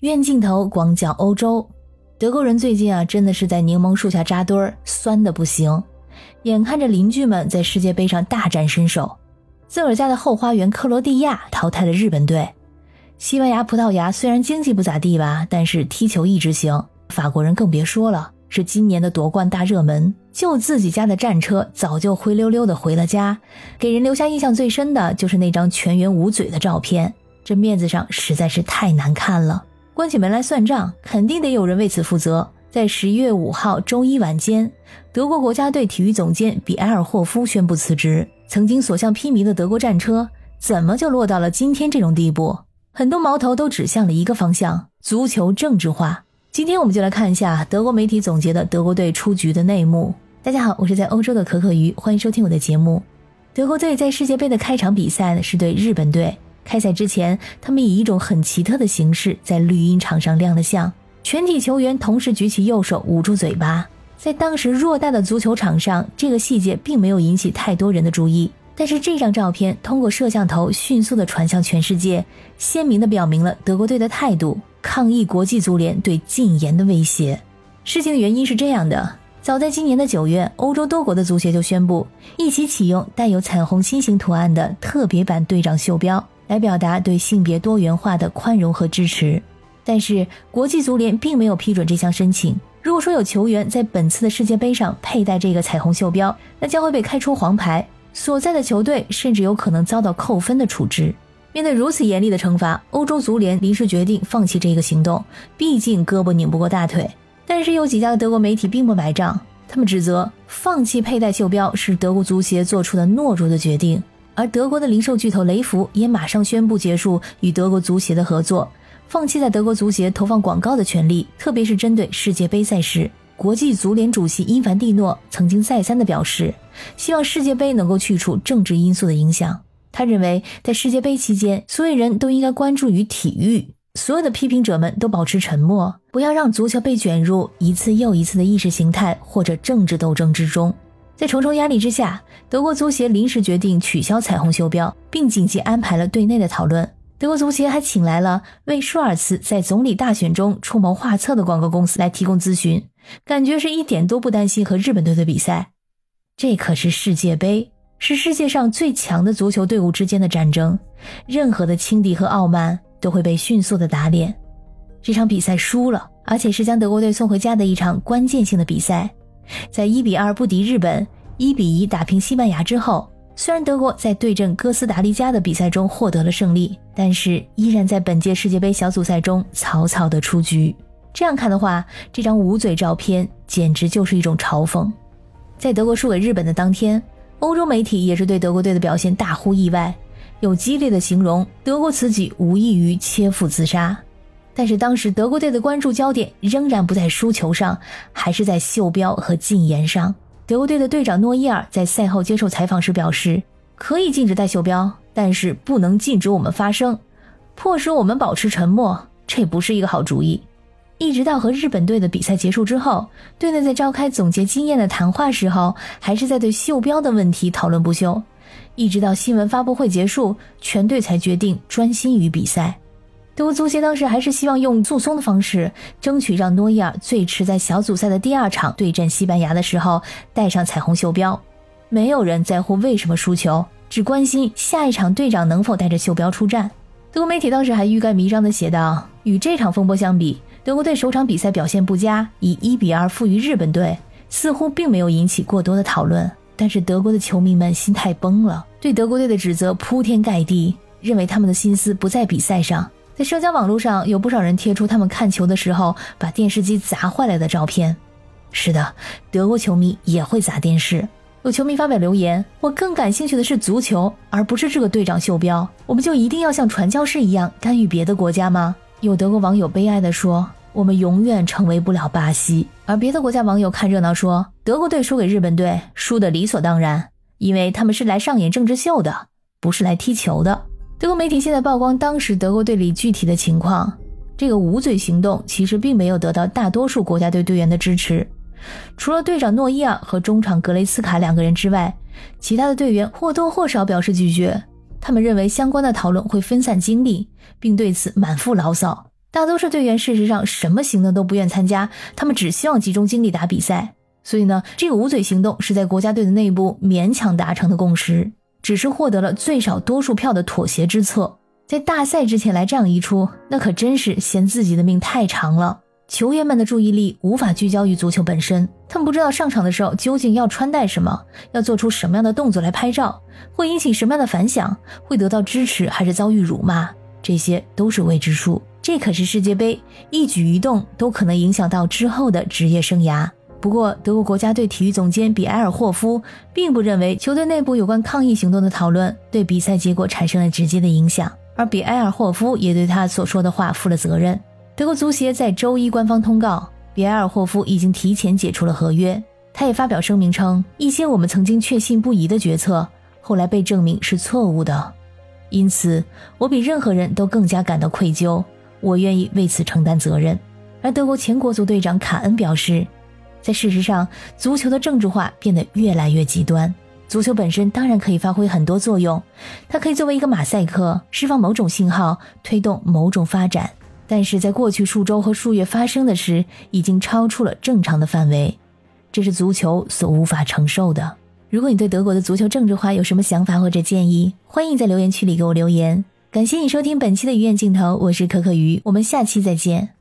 远镜头广角欧洲，德国人最近啊，真的是在柠檬树下扎堆儿，酸的不行。眼看着邻居们在世界杯上大展身手，自个儿家的后花园克罗地亚淘汰了日本队，西班牙、葡萄牙虽然经济不咋地吧，但是踢球一直行。法国人更别说了，是今年的夺冠大热门。就自己家的战车早就灰溜溜的回了家，给人留下印象最深的就是那张全员捂嘴的照片，这面子上实在是太难看了。关起门来算账，肯定得有人为此负责。在十一月五号周一晚间，德国国家队体育总监比埃尔霍夫宣布辞职。曾经所向披靡的德国战车，怎么就落到了今天这种地步？很多矛头都指向了一个方向：足球政治化。今天我们就来看一下德国媒体总结的德国队出局的内幕。大家好，我是在欧洲的可可鱼，欢迎收听我的节目。德国队在世界杯的开场比赛呢，是对日本队。开赛之前，他们以一种很奇特的形式在绿茵场上亮了相，全体球员同时举起右手捂住嘴巴。在当时偌大的足球场上，这个细节并没有引起太多人的注意。但是这张照片通过摄像头迅速的传向全世界，鲜明的表明了德国队的态度，抗议国际足联对禁言的威胁。事情的原因是这样的：早在今年的九月，欧洲多国的足协就宣布一起启用带有彩虹心形图案的特别版队长袖标。来表达对性别多元化的宽容和支持，但是国际足联并没有批准这项申请。如果说有球员在本次的世界杯上佩戴这个彩虹袖标，那将会被开出黄牌，所在的球队甚至有可能遭到扣分的处置。面对如此严厉的惩罚，欧洲足联临时决定放弃这个行动，毕竟胳膊拧不过大腿。但是有几家的德国媒体并不买账，他们指责放弃佩戴袖标是德国足协做出的懦弱的决定。而德国的零售巨头雷福也马上宣布结束与德国足协的合作，放弃在德国足协投放广告的权利，特别是针对世界杯赛事。国际足联主席因凡蒂诺曾经再三的表示，希望世界杯能够去除政治因素的影响。他认为，在世界杯期间，所有人都应该关注于体育，所有的批评者们都保持沉默，不要让足球被卷入一次又一次的意识形态或者政治斗争之中。在重重压力之下，德国足协临时决定取消彩虹袖标，并紧急安排了队内的讨论。德国足协还请来了为舒尔茨在总理大选中出谋划策的广告公司来提供咨询，感觉是一点都不担心和日本队的比赛。这可是世界杯，是世界上最强的足球队伍之间的战争，任何的轻敌和傲慢都会被迅速的打脸。这场比赛输了，而且是将德国队送回家的一场关键性的比赛。在一比二不敌日本、一比一打平西班牙之后，虽然德国在对阵哥斯达黎加的比赛中获得了胜利，但是依然在本届世界杯小组赛中草草的出局。这样看的话，这张捂嘴照片简直就是一种嘲讽。在德国输给日本的当天，欧洲媒体也是对德国队的表现大呼意外，有激烈的形容德国此举无异于切腹自杀。但是当时德国队的关注焦点仍然不在输球上，还是在袖标和禁言上。德国队的队长诺伊尔在赛后接受采访时表示：“可以禁止戴袖标，但是不能禁止我们发声，迫使我们保持沉默，这不是一个好主意。”一直到和日本队的比赛结束之后，队内在召开总结经验的谈话时候，还是在对袖标的问题讨论不休。一直到新闻发布会结束，全队才决定专心于比赛。德国足协当时还是希望用诉讼的方式，争取让诺伊尔最迟在小组赛的第二场对阵西班牙的时候带上彩虹袖标。没有人在乎为什么输球，只关心下一场队长能否带着袖标出战。德国媒体当时还欲盖弥彰地写道：“与这场风波相比，德国队首场比赛表现不佳，以一比二负于日本队，似乎并没有引起过多的讨论。但是德国的球迷们心态崩了，对德国队的指责铺天盖地，认为他们的心思不在比赛上。”在社交网络上，有不少人贴出他们看球的时候把电视机砸坏了的照片。是的，德国球迷也会砸电视。有球迷发表留言：“我更感兴趣的是足球，而不是这个队长袖标。我们就一定要像传教士一样干预别的国家吗？”有德国网友悲哀地说：“我们永远成为不了巴西。”而别的国家网友看热闹说：“德国队输给日本队，输得理所当然，因为他们是来上演政治秀的，不是来踢球的。”德国媒体现在曝光当时德国队里具体的情况，这个捂嘴行动其实并没有得到大多数国家队队员的支持，除了队长诺伊尔和中场格雷斯卡两个人之外，其他的队员或多或少表示拒绝。他们认为相关的讨论会分散精力，并对此满腹牢骚。大多数队员事实上什么行动都不愿参加，他们只希望集中精力打比赛。所以呢，这个捂嘴行动是在国家队的内部勉强达成的共识，只是获得了最少多数票的妥协之策。在大赛之前来这样一出，那可真是嫌自己的命太长了。球员们的注意力无法聚焦于足球本身，他们不知道上场的时候究竟要穿戴什么，要做出什么样的动作来拍照，会引起什么样的反响，会得到支持还是遭遇辱骂，这些都是未知数。这可是世界杯，一举一动都可能影响到之后的职业生涯。不过，德国国家队体育总监比埃尔霍夫并不认为球队内部有关抗议行动的讨论对比赛结果产生了直接的影响，而比埃尔霍夫也对他所说的话负了责任。德国足协在周一官方通告，比埃尔霍夫已经提前解除了合约。他也发表声明称，一些我们曾经确信不疑的决策，后来被证明是错误的，因此我比任何人都更加感到愧疚。我愿意为此承担责任。而德国前国足队长卡恩表示，在事实上，足球的政治化变得越来越极端。足球本身当然可以发挥很多作用，它可以作为一个马赛克，释放某种信号，推动某种发展。但是在过去数周和数月发生的事，已经超出了正常的范围，这是足球所无法承受的。如果你对德国的足球政治化有什么想法或者建议，欢迎在留言区里给我留言。感谢你收听本期的鱼眼镜头，我是可可鱼，我们下期再见。